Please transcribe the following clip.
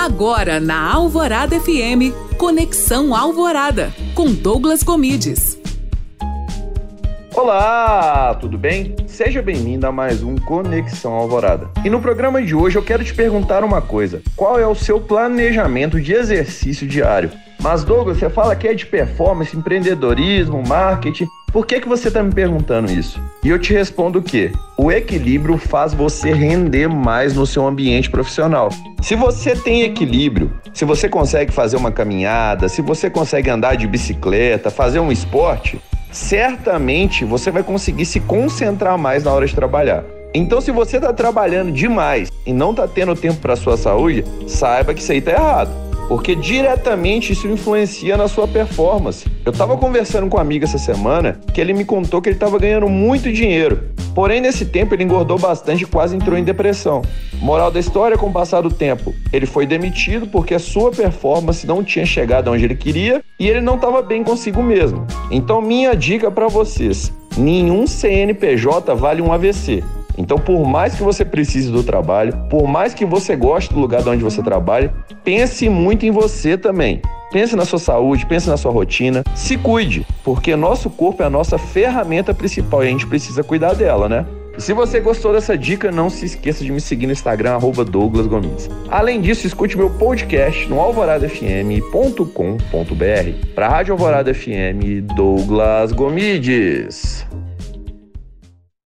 Agora na Alvorada FM, Conexão Alvorada, com Douglas Comides. Olá, tudo bem? Seja bem-vindo a mais um Conexão Alvorada. E no programa de hoje eu quero te perguntar uma coisa: qual é o seu planejamento de exercício diário? Mas Douglas, você fala que é de performance, empreendedorismo, marketing. Por que, que você está me perguntando isso? E eu te respondo que o equilíbrio faz você render mais no seu ambiente profissional. Se você tem equilíbrio, se você consegue fazer uma caminhada, se você consegue andar de bicicleta, fazer um esporte, certamente você vai conseguir se concentrar mais na hora de trabalhar. Então, se você está trabalhando demais e não está tendo tempo para sua saúde, saiba que isso aí está errado porque diretamente isso influencia na sua performance. Eu estava conversando com um amigo essa semana que ele me contou que ele estava ganhando muito dinheiro. Porém, nesse tempo ele engordou bastante e quase entrou em depressão. Moral da história, com o passar do tempo, ele foi demitido porque a sua performance não tinha chegado onde ele queria e ele não estava bem consigo mesmo. Então, minha dica para vocês: nenhum CNPJ vale um AVC. Então, por mais que você precise do trabalho, por mais que você goste do lugar de onde você trabalha, pense muito em você também. Pense na sua saúde, pense na sua rotina, se cuide, porque nosso corpo é a nossa ferramenta principal e a gente precisa cuidar dela, né? Se você gostou dessa dica, não se esqueça de me seguir no Instagram, Douglas Gomes. Além disso, escute meu podcast no alvoradafm.com.br. Para a Rádio Alvorada FM, Douglas Gomides.